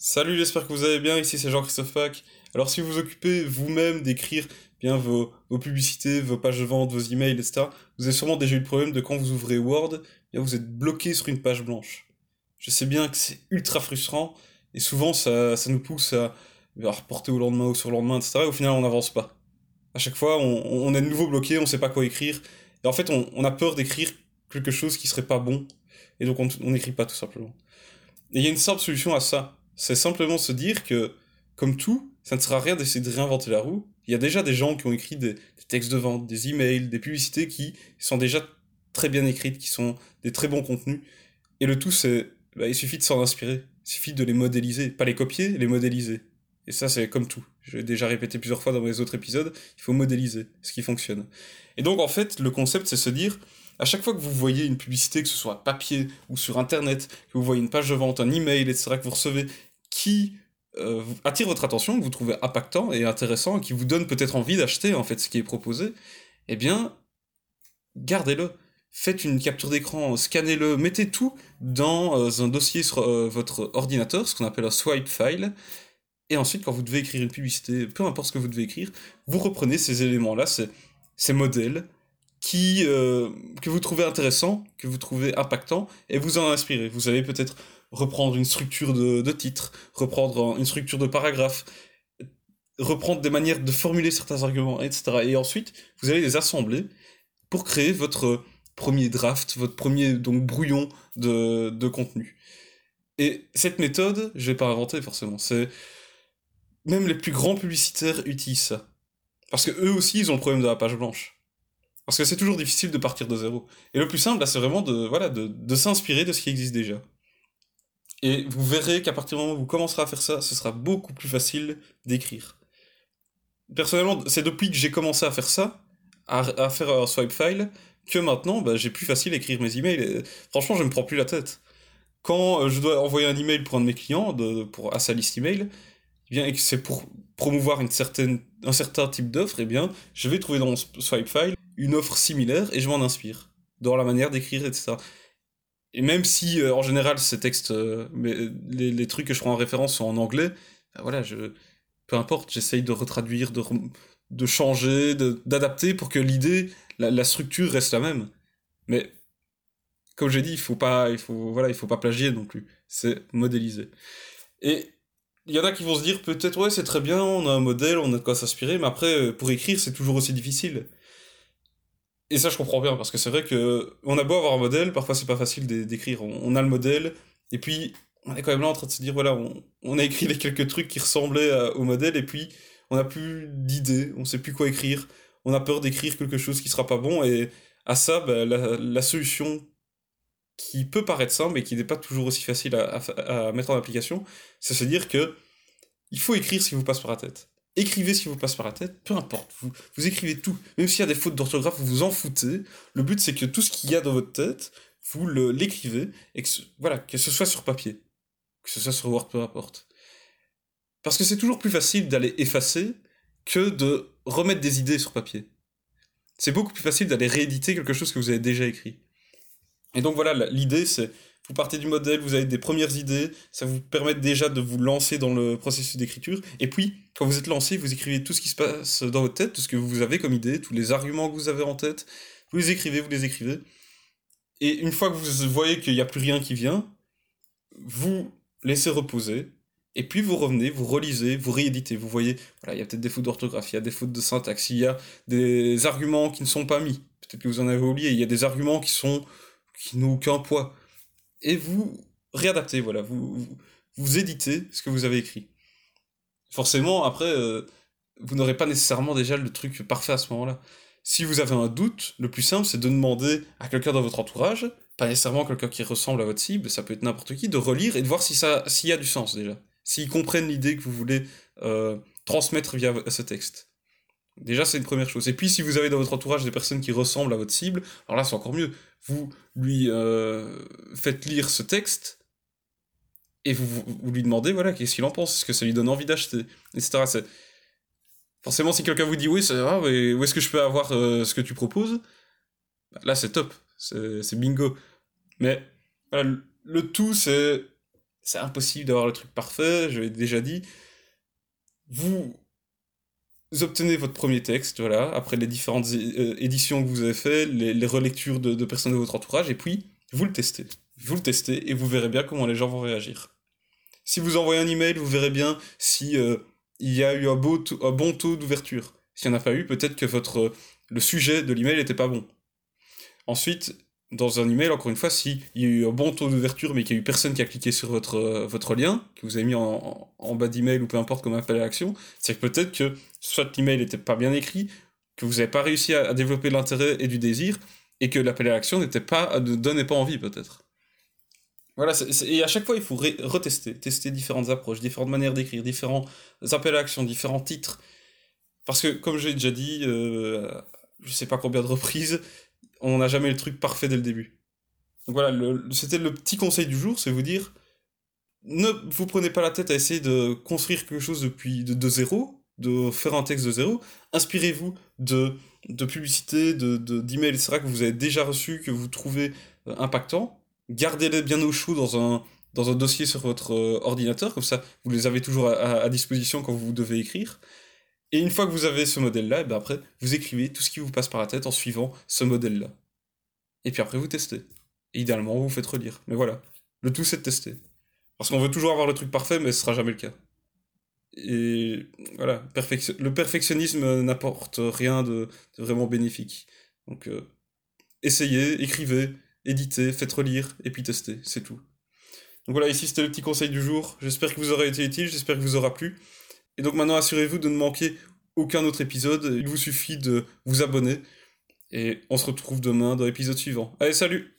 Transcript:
Salut, j'espère que vous allez bien. Ici c'est Jean-Christophe Pack. Alors si vous vous occupez vous-même d'écrire bien vos, vos, publicités, vos pages de vente, vos emails, etc., vous avez sûrement déjà eu le problème de quand vous ouvrez Word, bien vous êtes bloqué sur une page blanche. Je sais bien que c'est ultra frustrant et souvent ça, ça nous pousse à, à, reporter au lendemain ou sur le lendemain, etc. Et au final on n'avance pas. À chaque fois on, on, est de nouveau bloqué, on sait pas quoi écrire. Et en fait on, on a peur d'écrire quelque chose qui serait pas bon et donc on n'écrit pas tout simplement. Et il y a une simple solution à ça c'est simplement se dire que, comme tout, ça ne sert à rien d'essayer de réinventer la roue. Il y a déjà des gens qui ont écrit des, textes de vente, des emails, des publicités qui sont déjà très bien écrites, qui sont des très bons contenus. Et le tout, c'est, bah, il suffit de s'en inspirer. Il suffit de les modéliser. Pas les copier, les modéliser. Et ça, c'est comme tout. Je l'ai déjà répété plusieurs fois dans mes autres épisodes. Il faut modéliser ce qui fonctionne. Et donc, en fait, le concept, c'est se dire, à chaque fois que vous voyez une publicité, que ce soit papier ou sur Internet, que vous voyez une page de vente, un email, etc., que vous recevez, euh, attire votre attention, que vous trouvez impactant et intéressant, qui vous donne peut-être envie d'acheter en fait ce qui est proposé, eh bien, gardez-le. Faites une capture d'écran, scannez-le, mettez tout dans euh, un dossier sur euh, votre ordinateur, ce qu'on appelle un swipe file, et ensuite, quand vous devez écrire une publicité, peu importe ce que vous devez écrire, vous reprenez ces éléments-là, ces, ces modèles, qui, que vous trouvez intéressants, que vous trouvez impactants, et vous en inspirez. Vous avez peut-être reprendre une structure de, de titre, reprendre une structure de paragraphe, reprendre des manières de formuler certains arguments, etc. Et ensuite, vous allez les assembler pour créer votre premier draft, votre premier donc brouillon de, de contenu. Et cette méthode, je vais pas inventer forcément, c'est même les plus grands publicitaires utilisent ça. Parce que eux aussi, ils ont le problème de la page blanche. Parce que c'est toujours difficile de partir de zéro. Et le plus simple, là, c'est vraiment de, voilà, de, de s'inspirer de ce qui existe déjà. Et vous verrez qu'à partir du moment où vous commencerez à faire ça, ce sera beaucoup plus facile d'écrire. Personnellement, c'est depuis que j'ai commencé à faire ça, à, faire un swipe file, que maintenant, bah, j'ai plus facile d'écrire mes emails. franchement, je me prends plus la tête. Quand euh, je dois envoyer un email pour un de mes clients, pour, à sa liste email, eh bien, et que c'est pour promouvoir une certaine, un certain type d'offre, eh bien, je vais trouver dans mon swipe file une offre similaire et je m'en inspire dans la manière d'écrire, etc. Et même si, euh, en général, ces textes, euh, mais les, trucs que je prends en référence sont en anglais, voilà, je, peu importe, j'essaye de retraduire, de, changer, d'adapter pour que l'idée, la, structure reste la même. Mais, comme j'ai dit, il faut pas, il faut, voilà, il faut pas plagier non plus. C'est modéliser. Et il y en a qui vont se dire peut-être, ouais, c'est très bien, on a un modèle, on a de quoi s'inspirer, mais après, euh, pour écrire, c'est toujours aussi difficile. Et ça, je comprends bien, parce que c'est vrai que on a beau avoir un modèle, parfois c'est pas facile d'écrire. On, a le modèle, et puis on est quand même là en train de se dire, voilà, on, a écrit les quelques trucs qui ressemblaient au modèle, et puis on n'a plus d'idées, on sait plus quoi écrire, on a peur d'écrire quelque chose qui sera pas bon, et à ça, bah, la, la, solution qui peut paraître simple, mais qui n'est pas toujours aussi facile à, à, à mettre en application, c'est se dire que il faut écrire ce qui vous passe par la tête écrivez ce qui vous passe par la tête, peu importe, vous, écrivez tout. Même s'il y a des fautes d'orthographe, vous vous en foutez. Le but, c'est que tout ce qu'il y a dans votre tête, vous l'écrivez, et voilà, que ce soit sur papier, que ce soit sur Word, peu importe. Parce que c'est toujours plus facile d'aller effacer que de remettre des idées sur papier. C'est beaucoup plus facile d'aller rééditer quelque chose que vous avez déjà écrit. Et donc voilà, l'idée c'est vous partez du modèle, vous avez des premières idées, ça vous permet déjà de vous lancer dans le processus d'écriture. Et puis, quand vous êtes lancé, vous écrivez tout ce qui se passe dans votre tête, tout ce que vous avez comme idée, tous les arguments que vous avez en tête, vous les écrivez, vous les écrivez. Et une fois que vous voyez qu'il n'y a plus rien qui vient, vous laissez reposer, et puis vous revenez, vous relisez, vous rééditez. Vous voyez, voilà, il y a peut-être des fautes d'orthographe, il y a des fautes de syntaxe, il y a des arguments qui ne sont pas mis. Peut-être que vous en avez oublié, il y a des arguments qui sont qui n'ont aucun poids et vous réadaptez, voilà, vous, vous, éditez ce que vous avez écrit. Forcément, après, euh, vous n'aurez pas nécessairement déjà le truc parfait à ce moment-là. Si vous avez un doute, le plus simple, c'est de demander à quelqu'un dans votre entourage, pas nécessairement quelqu'un qui ressemble à votre cible, ça peut être n'importe qui, de relire et de voir si ça, s'il y a du sens déjà. S'ils comprennent l'idée que vous voulez euh, transmettre via ce texte. Déjà, c'est une première chose. Et puis, si vous avez dans votre entourage des personnes qui ressemblent à votre cible, alors là, c'est encore mieux. Vous lui euh, faites lire ce texte et vous, vous lui demandez, voilà, qu'est-ce qu'il en pense, est-ce que ça lui donne envie d'acheter, etc. Forcément, si quelqu'un vous dit oui, ça mais où est-ce que je peux avoir euh, ce que tu proposes? Bah, Là, c'est top, c'est bingo. Mais voilà, le tout, c'est impossible d'avoir le truc parfait, je l'ai déjà dit. Vous obtenez votre premier texte, voilà, après les différentes euh, éditions que vous avez faites, les, relectures de, personnes de votre entourage, et puis vous le testez. Vous le testez et vous verrez bien comment les gens vont réagir. Si vous envoyez un email, vous verrez bien si euh, il y a eu un, beau un bon taux d'ouverture. S'il n'y en a pas eu, peut-être que votre, le sujet de l'email n'était pas bon. Ensuite, dans un email, encore une fois, s'il y a eu un bon taux d'ouverture, mais qu'il n'y a eu personne qui a cliqué sur votre, euh, votre lien, que vous avez mis en, en, bas d'email ou peu importe comme appel à l'action, c'est que peut-être que soit l'email n'était pas bien écrit, que vous n'avez pas réussi à, développer l'intérêt et du désir, et que l'appel à l'action n'était pas, ne donnait pas envie peut-être. Voilà, et à chaque fois, il faut retester, tester différentes approches, différentes manières d'écrire, différents appels à l'action, différents titres. Parce que, comme j'ai déjà dit, euh, je sais pas combien de reprises, on n'a jamais le truc parfait dès le début. Donc voilà, c'était le petit conseil du jour, c'est vous dire, ne vous prenez pas la tête à essayer de construire quelque chose depuis de, zéro, de faire un texte de zéro. Inspirez-vous de, de publicités, de, d'emails, etc. que vous avez déjà reçus, que vous trouvez euh, impactants. Gardez-les bien au chaud dans un, dans un dossier sur votre euh, ordinateur, comme ça vous les avez toujours à disposition quand vous devez écrire. Et une fois que vous avez ce modèle-là, ben après, vous écrivez tout ce qui vous passe par la tête en suivant ce modèle-là. Et puis après, vous testez. Et idéalement, vous, vous faites relire. Mais voilà, le tout, c'est de tester. Parce qu'on veut toujours avoir le truc parfait, mais ce sera jamais le cas. Et voilà, le perfectionnisme n'apporte rien de, vraiment bénéfique. Donc, euh, essayez, écrivez, éditez, faites relire, et puis testez, c'est tout. Donc voilà, ici c'était le petit conseil du jour. J'espère que vous aurez été utile, j'espère que vous aura plu. Et donc maintenant, assurez-vous de ne manquer aucun autre épisode. Il vous suffit de vous abonner. Et on se retrouve demain dans l'épisode suivant. Allez, salut